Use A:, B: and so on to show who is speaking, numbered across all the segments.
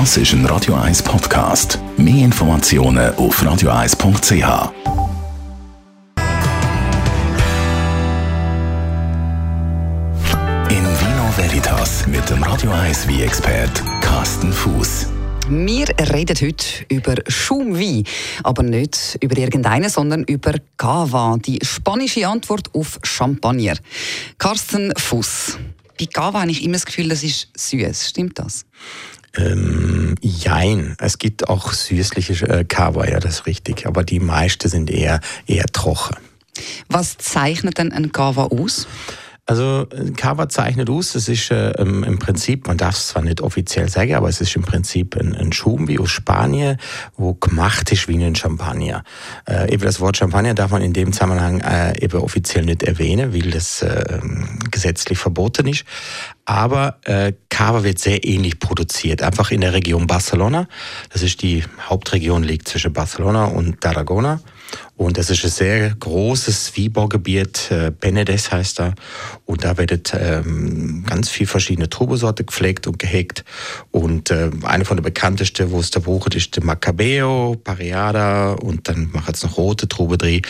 A: Das ist ein Radio 1 Podcast. Mehr Informationen auf radio1.ch. In Vino Veritas mit dem Radio 1 wie expert Carsten Fuß.
B: Wir reden heute über Schaumwein, aber nicht über irgendeinen, sondern über Cava, die spanische Antwort auf Champagner. Carsten Fuß. Bei Cava habe ich immer das Gefühl, das ist süß. Stimmt das?
C: Ähm, jein. Es gibt auch süßliche äh, Cava, ja, das ist richtig. Aber die meisten sind eher, eher trocken.
B: Was zeichnet denn ein Cava aus?
C: Also Cava zeichnet aus, es ist äh, im Prinzip, man darf es zwar nicht offiziell sagen, aber es ist im Prinzip ein, ein Schum wie aus Spanien, wo gemacht ist wie ein Champagner. Äh, eben das Wort Champagner darf man in dem Zusammenhang äh, eben offiziell nicht erwähnen, weil das äh, gesetzlich verboten ist. Aber äh, Cava wird sehr ähnlich produziert, einfach in der Region Barcelona. Das ist die Hauptregion, liegt zwischen Barcelona und Tarragona. Und das ist ein sehr großes Wiebergebiet, äh, Benedes heißt da. Und da werden ähm, ganz viele verschiedene Trubesorte gepflegt und gehegt. Und äh, eine von der bekanntesten, wo es da braucht, ist der Macabeo, Pariada und dann macht es noch rote Trube. Äh,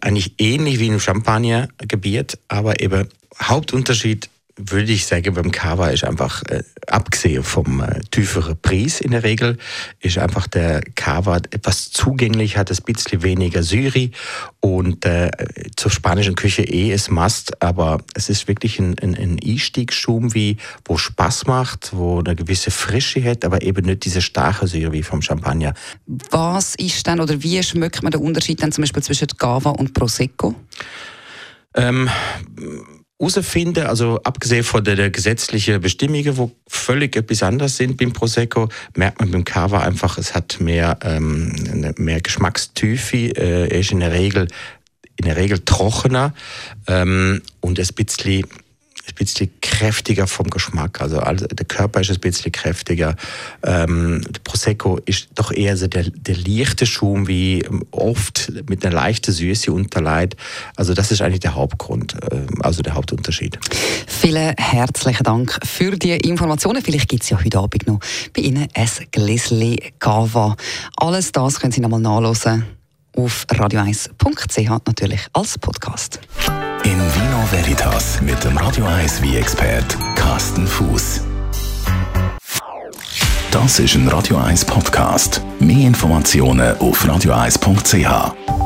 C: eigentlich ähnlich wie im Champagnergebiet, aber eben Hauptunterschied würde ich sagen, beim Cava ist einfach, äh, abgesehen vom äh, tieferen Preis in der Regel, ist einfach der Cava etwas zugänglich, hat ein bisschen weniger Syri und äh, zur spanischen Küche eh ist Must, aber es ist wirklich ein, ein, ein Einstiegsschum, wie, wo Spaß macht, wo eine gewisse Frische hat, aber eben nicht diese starke Syre wie vom Champagner.
B: Was ist denn oder wie schmeckt man den Unterschied dann zum Beispiel zwischen Cava und Prosecco?
C: Ähm, herausfinden, also abgesehen von der, gesetzlichen Bestimmungen, wo völlig etwas anders sind beim Prosecco, merkt man beim Cava einfach, es hat mehr, ähm, mehr Geschmackstiefe, äh, er ist in der Regel in der Regel trockener ähm, und ein bisschen ein bisschen kräftiger vom Geschmack. Also, also der Körper ist ein bisschen kräftiger. Ähm, der Prosecco ist doch eher so der, der leichte Schum, wie oft mit einer leichten Süße unterleit. Also das ist eigentlich der Hauptgrund, äh, also der Hauptunterschied.
B: Vielen herzlichen Dank für die Informationen. Vielleicht gibt es ja heute Abend noch bei Ihnen ein Gläschen Cava. Alles das können Sie nochmal nachlesen auf radio1.ch natürlich als Podcast.
A: In Vino Veritas mit dem Radio 1 wie expert Carsten Fuß. Das ist ein Radio 1 Podcast. Mehr Informationen auf radio1.ch.